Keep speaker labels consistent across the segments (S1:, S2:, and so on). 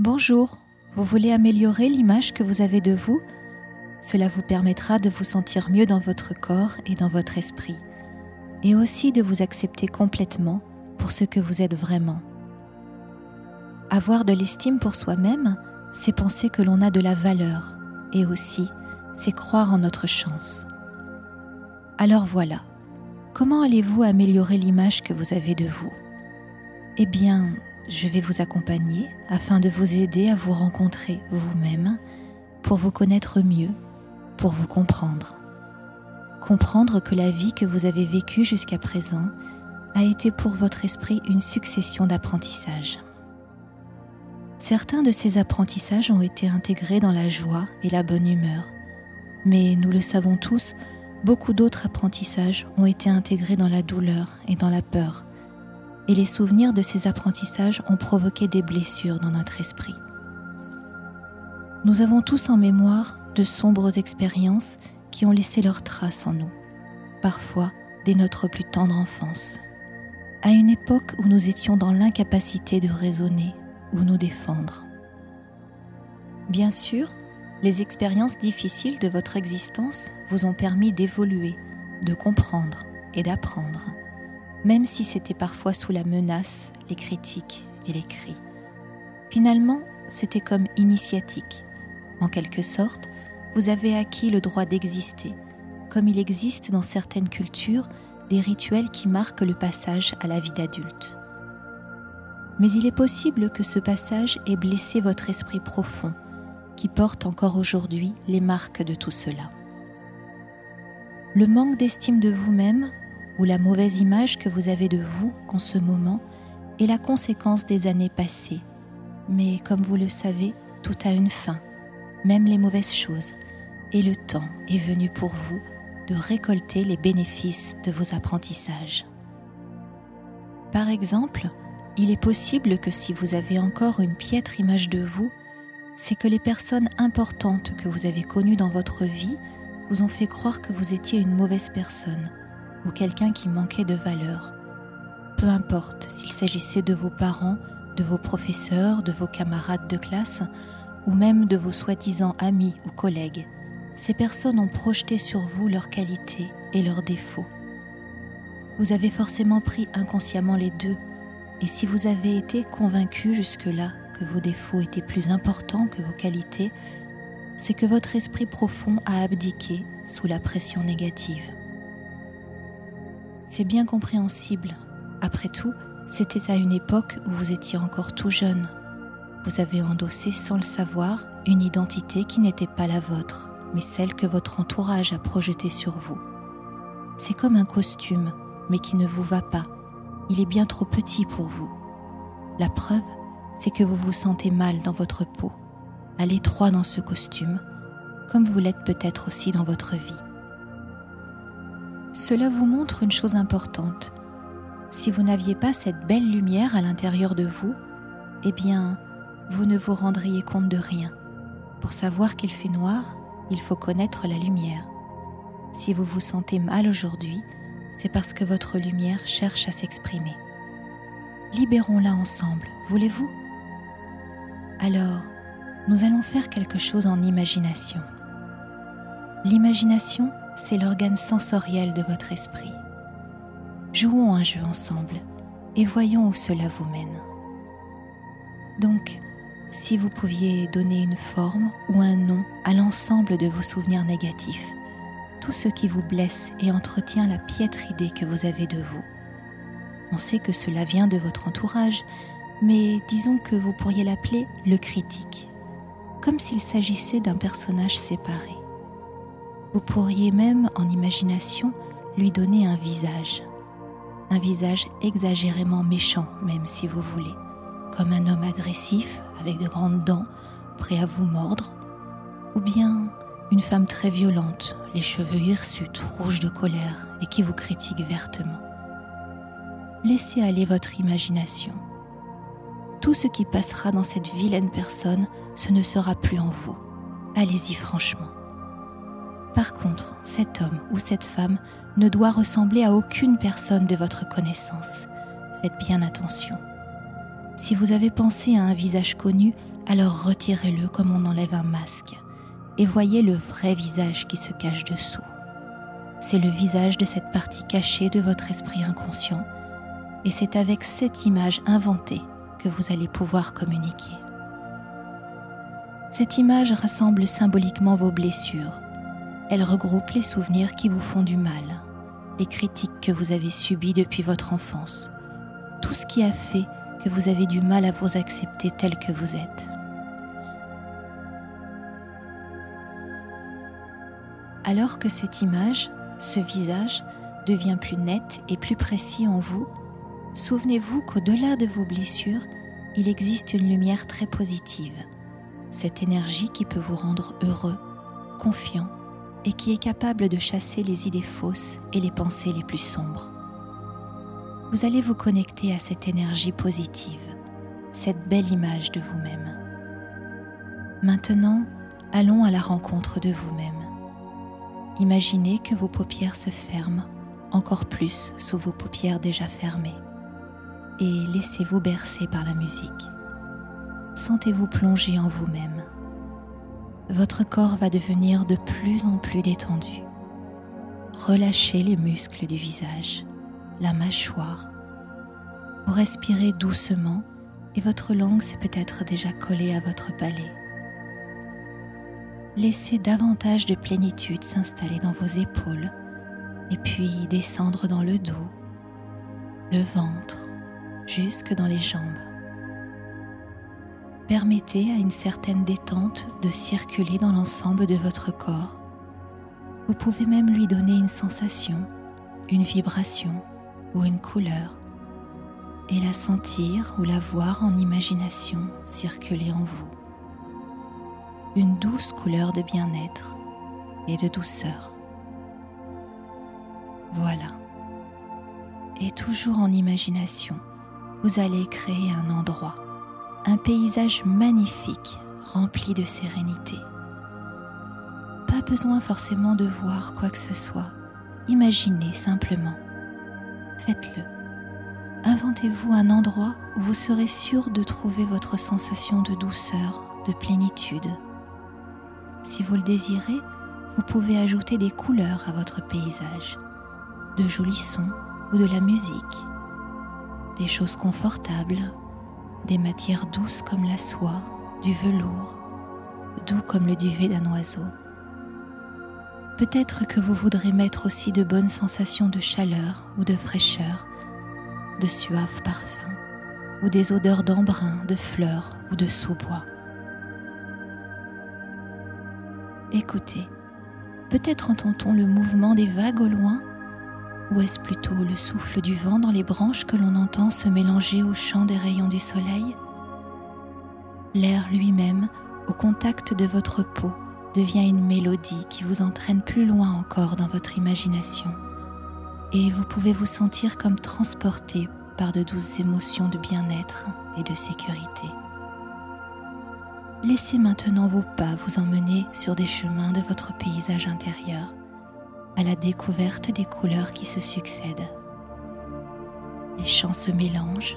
S1: Bonjour, vous voulez améliorer l'image que vous avez de vous? Cela vous permettra de vous sentir mieux dans votre corps et dans votre esprit, et aussi de vous accepter complètement pour ce que vous êtes vraiment. Avoir de l'estime pour soi-même, c'est penser que l'on a de la valeur, et aussi, c'est croire en notre chance. Alors voilà, comment allez-vous améliorer l'image que vous avez de vous? Eh bien, je vais vous accompagner afin de vous aider à vous rencontrer vous-même, pour vous connaître mieux, pour vous comprendre. Comprendre que la vie que vous avez vécue jusqu'à présent a été pour votre esprit une succession d'apprentissages. Certains de ces apprentissages ont été intégrés dans la joie et la bonne humeur, mais nous le savons tous, beaucoup d'autres apprentissages ont été intégrés dans la douleur et dans la peur, et les souvenirs de ces apprentissages ont provoqué des blessures dans notre esprit. Nous avons tous en mémoire de sombres expériences qui ont laissé leurs traces en nous, parfois dès notre plus tendre enfance, à une époque où nous étions dans l'incapacité de raisonner ou nous défendre. Bien sûr, les expériences difficiles de votre existence vous ont permis d'évoluer, de comprendre et d'apprendre même si c'était parfois sous la menace, les critiques et les cris. Finalement, c'était comme initiatique. En quelque sorte, vous avez acquis le droit d'exister, comme il existe dans certaines cultures des rituels qui marquent le passage à la vie d'adulte. Mais il est possible que ce passage ait blessé votre esprit profond, qui porte encore aujourd'hui les marques de tout cela. Le manque d'estime de vous-même ou la mauvaise image que vous avez de vous en ce moment est la conséquence des années passées. Mais comme vous le savez, tout a une fin, même les mauvaises choses, et le temps est venu pour vous de récolter les bénéfices de vos apprentissages. Par exemple, il est possible que si vous avez encore une piètre image de vous, c'est que les personnes importantes que vous avez connues dans votre vie vous ont fait croire que vous étiez une mauvaise personne ou quelqu'un qui manquait de valeur. Peu importe s'il s'agissait de vos parents, de vos professeurs, de vos camarades de classe, ou même de vos soi-disant amis ou collègues, ces personnes ont projeté sur vous leurs qualités et leurs défauts. Vous avez forcément pris inconsciemment les deux, et si vous avez été convaincu jusque-là que vos défauts étaient plus importants que vos qualités, c'est que votre esprit profond a abdiqué sous la pression négative. C'est bien compréhensible. Après tout, c'était à une époque où vous étiez encore tout jeune. Vous avez endossé sans le savoir une identité qui n'était pas la vôtre, mais celle que votre entourage a projetée sur vous. C'est comme un costume, mais qui ne vous va pas. Il est bien trop petit pour vous. La preuve, c'est que vous vous sentez mal dans votre peau, à l'étroit dans ce costume, comme vous l'êtes peut-être aussi dans votre vie. Cela vous montre une chose importante. Si vous n'aviez pas cette belle lumière à l'intérieur de vous, eh bien, vous ne vous rendriez compte de rien. Pour savoir qu'il fait noir, il faut connaître la lumière. Si vous vous sentez mal aujourd'hui, c'est parce que votre lumière cherche à s'exprimer. Libérons-la ensemble, voulez-vous? Alors, nous allons faire quelque chose en imagination. L'imagination, c'est l'organe sensoriel de votre esprit. Jouons un jeu ensemble et voyons où cela vous mène. Donc, si vous pouviez donner une forme ou un nom à l'ensemble de vos souvenirs négatifs, tout ce qui vous blesse et entretient la piètre idée que vous avez de vous. On sait que cela vient de votre entourage, mais disons que vous pourriez l'appeler le critique, comme s'il s'agissait d'un personnage séparé. Vous pourriez même, en imagination, lui donner un visage. Un visage exagérément méchant, même si vous voulez, comme un homme agressif, avec de grandes dents, prêt à vous mordre, ou bien une femme très violente, les cheveux hirsutes, rouges de colère, et qui vous critique vertement. Laissez aller votre imagination. Tout ce qui passera dans cette vilaine personne, ce ne sera plus en vous. Allez-y franchement. Par contre, cet homme ou cette femme ne doit ressembler à aucune personne de votre connaissance. Faites bien attention. Si vous avez pensé à un visage connu, alors retirez-le comme on enlève un masque et voyez le vrai visage qui se cache dessous. C'est le visage de cette partie cachée de votre esprit inconscient et c'est avec cette image inventée que vous allez pouvoir communiquer. Cette image rassemble symboliquement vos blessures. Elle regroupe les souvenirs qui vous font du mal, les critiques que vous avez subies depuis votre enfance, tout ce qui a fait que vous avez du mal à vous accepter tel que vous êtes. Alors que cette image, ce visage, devient plus net et plus précis en vous, souvenez-vous qu'au-delà de vos blessures, il existe une lumière très positive, cette énergie qui peut vous rendre heureux, confiant et qui est capable de chasser les idées fausses et les pensées les plus sombres. Vous allez vous connecter à cette énergie positive, cette belle image de vous-même. Maintenant, allons à la rencontre de vous-même. Imaginez que vos paupières se ferment encore plus sous vos paupières déjà fermées et laissez-vous bercer par la musique. Sentez-vous plonger en vous-même. Votre corps va devenir de plus en plus détendu. Relâchez les muscles du visage, la mâchoire. Vous respirez doucement et votre langue s'est peut-être déjà collée à votre palais. Laissez davantage de plénitude s'installer dans vos épaules et puis descendre dans le dos, le ventre, jusque dans les jambes. Permettez à une certaine détente de circuler dans l'ensemble de votre corps. Vous pouvez même lui donner une sensation, une vibration ou une couleur et la sentir ou la voir en imagination circuler en vous. Une douce couleur de bien-être et de douceur. Voilà. Et toujours en imagination, vous allez créer un endroit, un paysage magnifique rempli de sérénité. Pas besoin forcément de voir quoi que ce soit, imaginez simplement. Faites-le. Inventez-vous un endroit où vous serez sûr de trouver votre sensation de douceur, de plénitude. Si vous le désirez, vous pouvez ajouter des couleurs à votre paysage, de jolis sons ou de la musique des choses confortables, des matières douces comme la soie, du velours, doux comme le duvet d'un oiseau. Peut-être que vous voudrez mettre aussi de bonnes sensations de chaleur ou de fraîcheur, de suaves parfums, ou des odeurs d'embrun, de fleurs ou de sous-bois. Écoutez, peut-être entend-on le mouvement des vagues au loin? Ou est-ce plutôt le souffle du vent dans les branches que l'on entend se mélanger au chant des rayons du soleil? L'air lui-même, au contact de votre peau, devient une mélodie qui vous entraîne plus loin encore dans votre imagination, et vous pouvez vous sentir comme transporté par de douces émotions de bien-être et de sécurité. Laissez maintenant vos pas vous emmener sur des chemins de votre paysage intérieur à la découverte des couleurs qui se succèdent. Les champs se mélangent,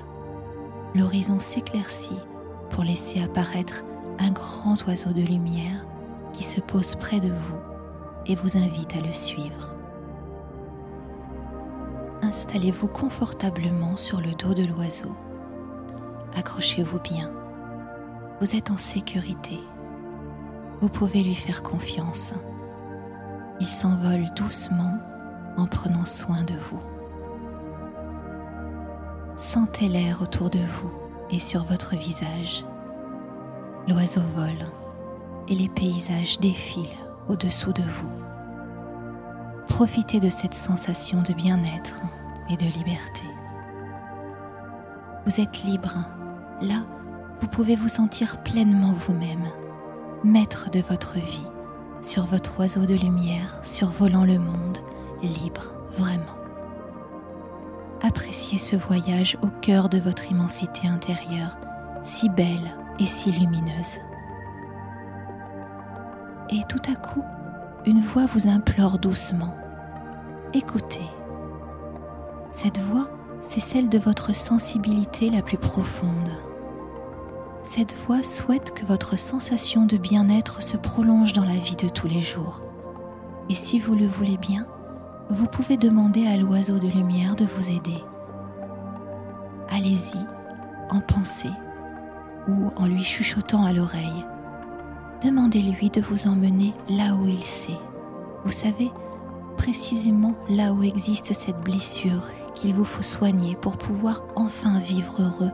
S1: l'horizon s'éclaircit pour laisser apparaître un grand oiseau de lumière qui se pose près de vous et vous invite à le suivre. Installez-vous confortablement sur le dos de l'oiseau. Accrochez-vous bien. Vous êtes en sécurité. Vous pouvez lui faire confiance il s'envole doucement en prenant soin de vous. Sentez l'air autour de vous et sur votre visage. L'oiseau vole et les paysages défilent au-dessous de vous. Profitez de cette sensation de bien-être et de liberté. Vous êtes libre. Là, vous pouvez vous sentir pleinement vous-même, maître de votre vie sur votre oiseau de lumière, survolant le monde, libre, vraiment. Appréciez ce voyage au cœur de votre immensité intérieure, si belle et si lumineuse. Et tout à coup, une voix vous implore doucement. Écoutez. Cette voix, c'est celle de votre sensibilité la plus profonde. Cette voix souhaite que votre sensation de bien-être se prolonge dans la vie de tous les jours. Et si vous le voulez bien, vous pouvez demander à l'oiseau de lumière de vous aider. Allez-y en pensée ou en lui chuchotant à l'oreille. Demandez-lui de vous emmener là où il sait. Vous savez, précisément là où existe cette blessure qu'il vous faut soigner pour pouvoir enfin vivre heureux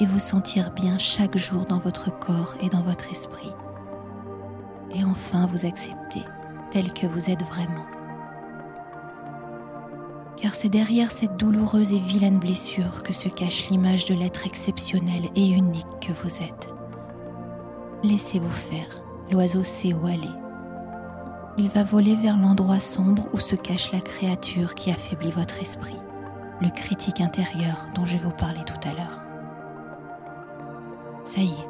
S1: et vous sentir bien chaque jour dans votre corps et dans votre esprit. Et enfin vous accepter tel que vous êtes vraiment. Car c'est derrière cette douloureuse et vilaine blessure que se cache l'image de l'être exceptionnel et unique que vous êtes. Laissez-vous faire, l'oiseau sait où aller. Il va voler vers l'endroit sombre où se cache la créature qui affaiblit votre esprit, le critique intérieur dont je vous parlais tout à l'heure. Ça y est,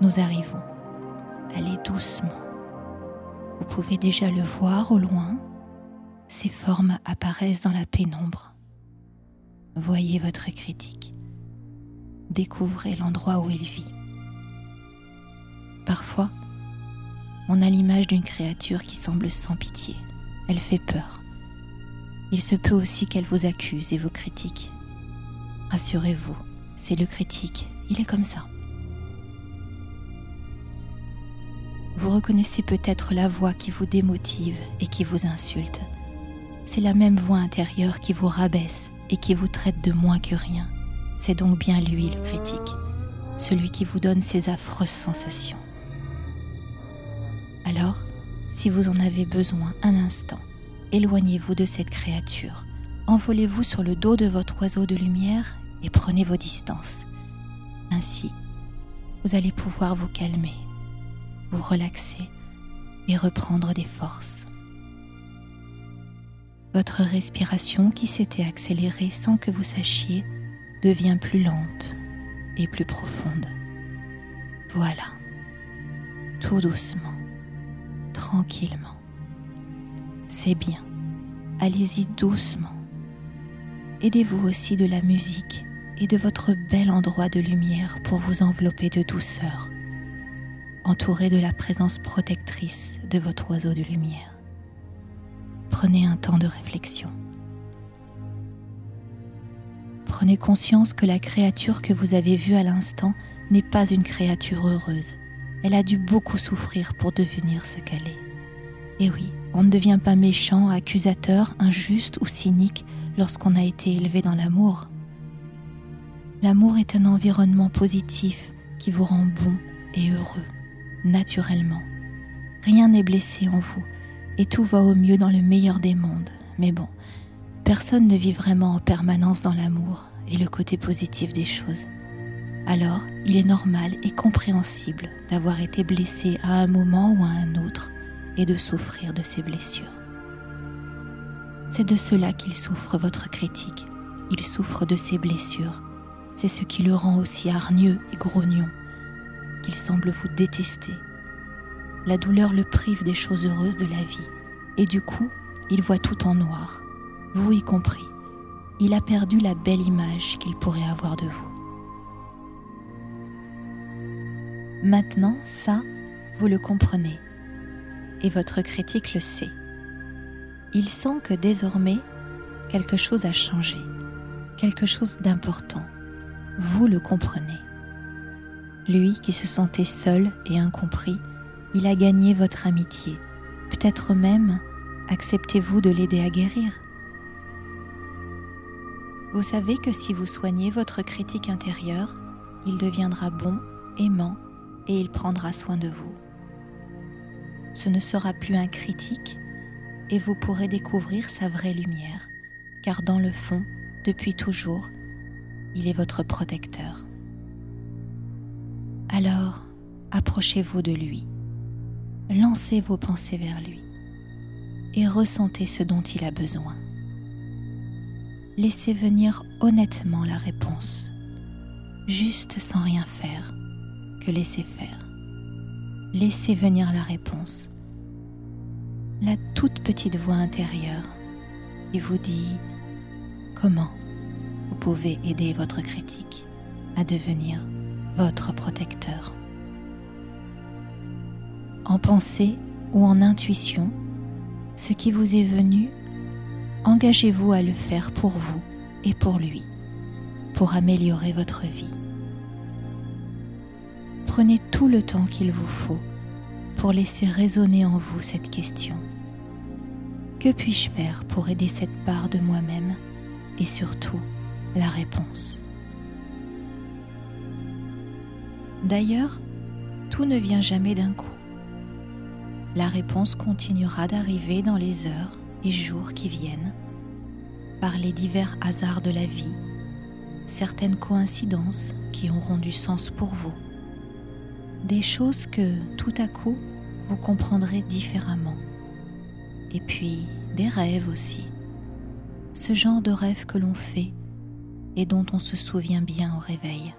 S1: nous arrivons. Allez doucement. Vous pouvez déjà le voir au loin. Ses formes apparaissent dans la pénombre. Voyez votre critique. Découvrez l'endroit où il vit. Parfois, on a l'image d'une créature qui semble sans pitié. Elle fait peur. Il se peut aussi qu'elle vous accuse et vous critique. Rassurez-vous, c'est le critique, il est comme ça. Vous reconnaissez peut-être la voix qui vous démotive et qui vous insulte. C'est la même voix intérieure qui vous rabaisse et qui vous traite de moins que rien. C'est donc bien lui le critique, celui qui vous donne ces affreuses sensations. Alors, si vous en avez besoin un instant, éloignez-vous de cette créature, envolez-vous sur le dos de votre oiseau de lumière et prenez vos distances. Ainsi, vous allez pouvoir vous calmer relaxer et reprendre des forces. Votre respiration qui s'était accélérée sans que vous sachiez devient plus lente et plus profonde. Voilà, tout doucement, tranquillement. C'est bien, allez-y doucement. Aidez-vous aussi de la musique et de votre bel endroit de lumière pour vous envelopper de douceur entouré de la présence protectrice de votre oiseau de lumière. Prenez un temps de réflexion. Prenez conscience que la créature que vous avez vue à l'instant n'est pas une créature heureuse. Elle a dû beaucoup souffrir pour devenir ce qu'elle est. Et oui, on ne devient pas méchant, accusateur, injuste ou cynique lorsqu'on a été élevé dans l'amour. L'amour est un environnement positif qui vous rend bon et heureux naturellement. Rien n'est blessé en vous et tout va au mieux dans le meilleur des mondes. Mais bon, personne ne vit vraiment en permanence dans l'amour et le côté positif des choses. Alors, il est normal et compréhensible d'avoir été blessé à un moment ou à un autre et de souffrir de ces blessures. C'est de cela qu'il souffre votre critique. Il souffre de ses blessures. C'est ce qui le rend aussi hargneux et grognon qu'il semble vous détester. La douleur le prive des choses heureuses de la vie, et du coup, il voit tout en noir, vous y compris. Il a perdu la belle image qu'il pourrait avoir de vous. Maintenant, ça, vous le comprenez, et votre critique le sait. Il sent que désormais, quelque chose a changé, quelque chose d'important. Vous le comprenez. Lui qui se sentait seul et incompris, il a gagné votre amitié. Peut-être même acceptez-vous de l'aider à guérir. Vous savez que si vous soignez votre critique intérieure, il deviendra bon, aimant et il prendra soin de vous. Ce ne sera plus un critique et vous pourrez découvrir sa vraie lumière, car dans le fond, depuis toujours, il est votre protecteur. Alors, approchez-vous de lui, lancez vos pensées vers lui. Et ressentez ce dont il a besoin. Laissez venir honnêtement la réponse, juste sans rien faire, que laissez faire. Laissez venir la réponse, la toute petite voix intérieure, et vous dit comment vous pouvez aider votre critique à devenir votre protecteur. En pensée ou en intuition, ce qui vous est venu, engagez-vous à le faire pour vous et pour lui, pour améliorer votre vie. Prenez tout le temps qu'il vous faut pour laisser résonner en vous cette question. Que puis-je faire pour aider cette part de moi-même et surtout la réponse? D'ailleurs, tout ne vient jamais d'un coup. La réponse continuera d'arriver dans les heures et jours qui viennent, par les divers hasards de la vie, certaines coïncidences qui auront du sens pour vous, des choses que tout à coup vous comprendrez différemment, et puis des rêves aussi, ce genre de rêves que l'on fait et dont on se souvient bien au réveil.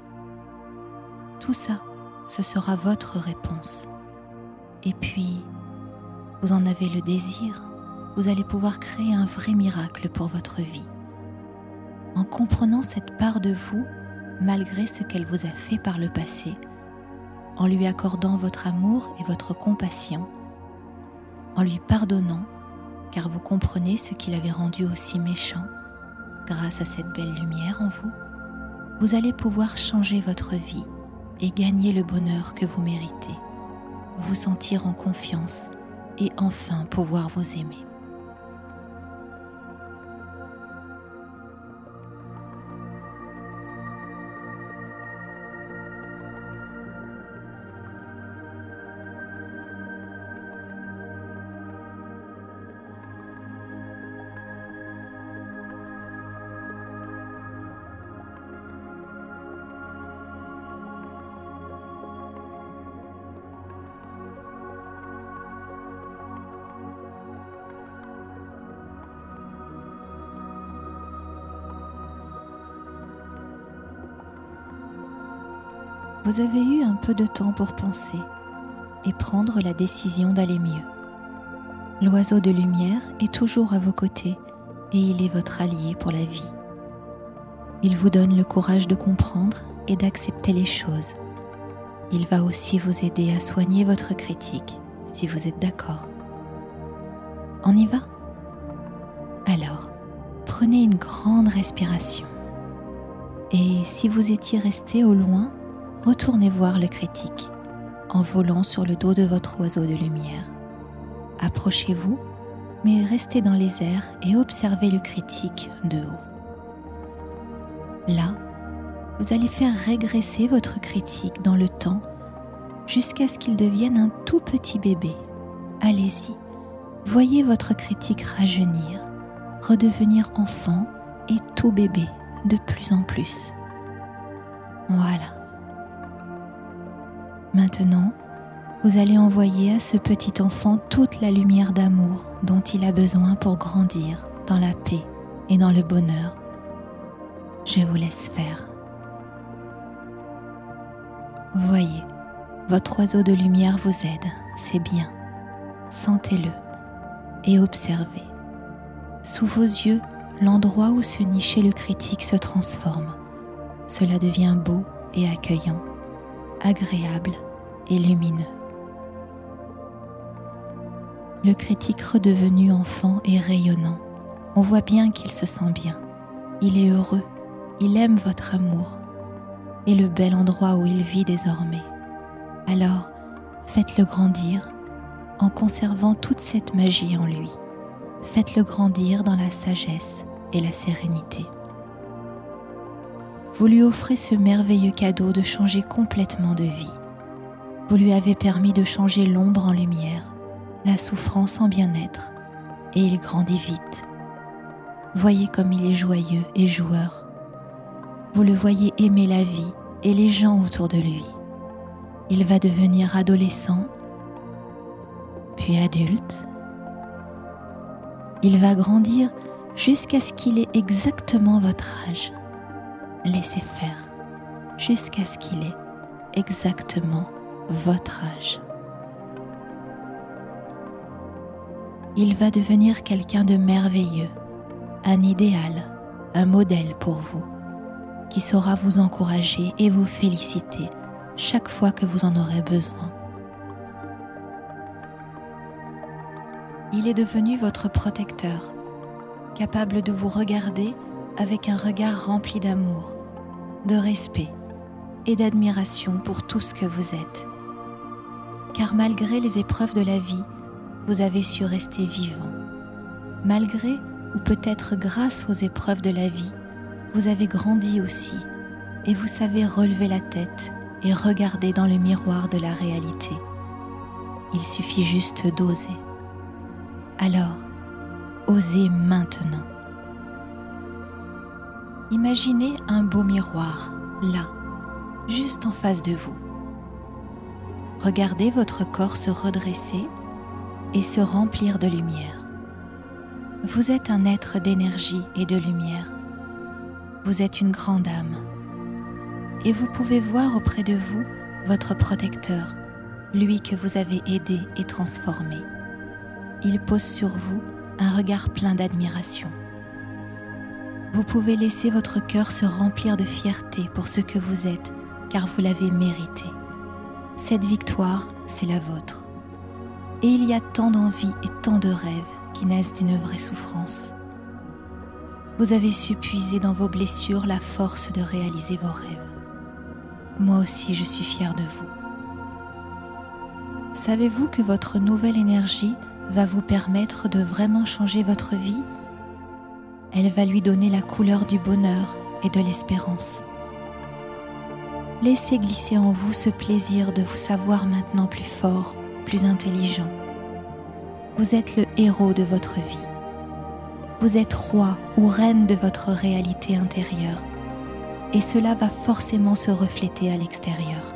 S1: Tout ça, ce sera votre réponse. Et puis, vous en avez le désir, vous allez pouvoir créer un vrai miracle pour votre vie. En comprenant cette part de vous, malgré ce qu'elle vous a fait par le passé, en lui accordant votre amour et votre compassion, en lui pardonnant, car vous comprenez ce qui l'avait rendu aussi méchant, grâce à cette belle lumière en vous, vous allez pouvoir changer votre vie et gagner le bonheur que vous méritez, vous sentir en confiance et enfin pouvoir vous aimer. Vous avez eu un peu de temps pour penser et prendre la décision d'aller mieux. L'oiseau de lumière est toujours à vos côtés et il est votre allié pour la vie. Il vous donne le courage de comprendre et d'accepter les choses. Il va aussi vous aider à soigner votre critique si vous êtes d'accord. On y va? Alors, prenez une grande respiration. Et si vous étiez resté au loin retournez voir le critique en volant sur le dos de votre oiseau de lumière. Approchez-vous, mais restez dans les airs et observez le critique de haut. Là, vous allez faire régresser votre critique dans le temps jusqu'à ce qu'il devienne un tout petit bébé. Allez-y, voyez votre critique rajeunir, redevenir enfant et tout bébé de plus en plus. Voilà. Maintenant, vous allez envoyer à ce petit enfant toute la lumière d'amour dont il a besoin pour grandir dans la paix et dans le bonheur. Je vous laisse faire. Voyez, votre oiseau de lumière vous aide, c'est bien. Sentez-le et observez. Sous vos yeux, l'endroit où se nichait le critique se transforme. Cela devient beau et accueillant, agréable et lumineux. Le critique redevenu enfant est rayonnant. On voit bien qu'il se sent bien. Il est heureux. Il aime votre amour et le bel endroit où il vit désormais. Alors, faites-le grandir en conservant toute cette magie en lui. Faites-le grandir dans la sagesse et la sérénité. Vous lui offrez ce merveilleux cadeau de changer complètement de vie. Vous lui avez permis de changer l'ombre en lumière, la souffrance en bien-être, et il grandit vite. Voyez comme il est joyeux et joueur. Vous le voyez aimer la vie et les gens autour de lui. Il va devenir adolescent, puis adulte. Il va grandir jusqu'à ce qu'il ait exactement votre âge. Laissez faire jusqu'à ce qu'il ait exactement votre âge. Il va devenir quelqu'un de merveilleux, un idéal, un modèle pour vous, qui saura vous encourager et vous féliciter chaque fois que vous en aurez besoin. Il est devenu votre protecteur, capable de vous regarder avec un regard rempli d'amour, de respect et d'admiration pour tout ce que vous êtes. Car malgré les épreuves de la vie, vous avez su rester vivant. Malgré ou peut-être grâce aux épreuves de la vie, vous avez grandi aussi et vous savez relever la tête et regarder dans le miroir de la réalité. Il suffit juste d'oser. Alors, osez maintenant. Imaginez un beau miroir, là, juste en face de vous. Regardez votre corps se redresser et se remplir de lumière. Vous êtes un être d'énergie et de lumière. Vous êtes une grande âme. Et vous pouvez voir auprès de vous votre protecteur, lui que vous avez aidé et transformé. Il pose sur vous un regard plein d'admiration. Vous pouvez laisser votre cœur se remplir de fierté pour ce que vous êtes, car vous l'avez mérité. Cette victoire, c'est la vôtre. Et il y a tant d'envies et tant de rêves qui naissent d'une vraie souffrance. Vous avez su puiser dans vos blessures la force de réaliser vos rêves. Moi aussi, je suis fière de vous. Savez-vous que votre nouvelle énergie va vous permettre de vraiment changer votre vie? Elle va lui donner la couleur du bonheur et de l'espérance. Laissez glisser en vous ce plaisir de vous savoir maintenant plus fort, plus intelligent. Vous êtes le héros de votre vie. Vous êtes roi ou reine de votre réalité intérieure et cela va forcément se refléter à l'extérieur.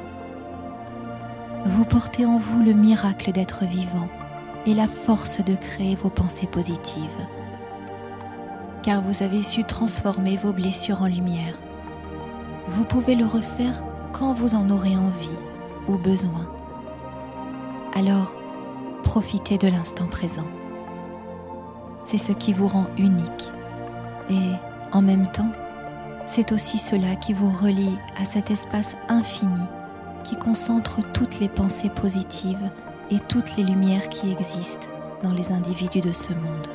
S1: Vous portez en vous le miracle d'être vivant et la force de créer vos pensées positives car vous avez su transformer vos blessures en lumière. Vous pouvez le refaire quand vous en aurez envie ou besoin. Alors, profitez de l'instant présent. C'est ce qui vous rend unique et, en même temps, c'est aussi cela qui vous relie à cet espace infini qui concentre toutes les pensées positives et toutes les lumières qui existent dans les individus de ce monde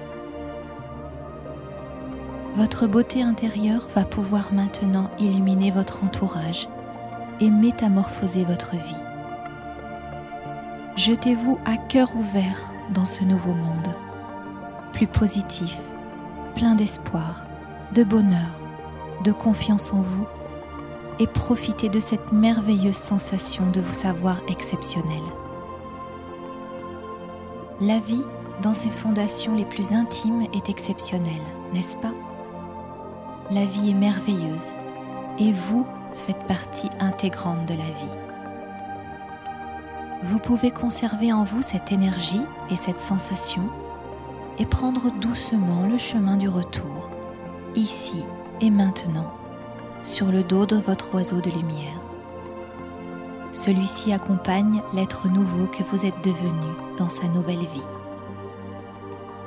S1: votre beauté intérieure va pouvoir maintenant illuminer votre entourage et métamorphoser votre vie. Jetez-vous à cœur ouvert dans ce nouveau monde, plus positif, plein d'espoir, de bonheur, de confiance en vous, et profitez de cette merveilleuse sensation de vous savoir exceptionnel. La vie, dans ses fondations les plus intimes, est exceptionnelle, n'est-ce pas? La vie est merveilleuse et vous faites partie intégrante de la vie. Vous pouvez conserver en vous cette énergie et cette sensation et prendre doucement le chemin du retour, ici et maintenant, sur le dos de votre oiseau de lumière. Celui-ci accompagne l'être nouveau que vous êtes devenu dans sa nouvelle vie.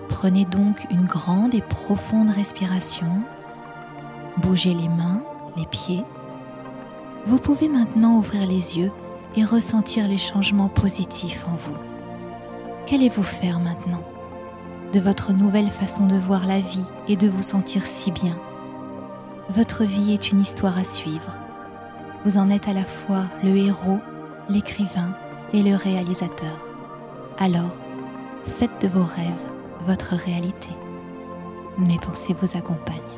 S1: Prenez donc une grande et profonde respiration Bougez les mains, les pieds. Vous pouvez maintenant ouvrir les yeux et ressentir les changements positifs en vous. Qu'allez-vous faire maintenant de votre nouvelle façon de voir la vie et de vous sentir si bien? Votre vie est une histoire à suivre. Vous en êtes à la fois le héros, l'écrivain et le réalisateur. Alors, faites de vos rêves votre réalité. Mes pensées vous accompagnent.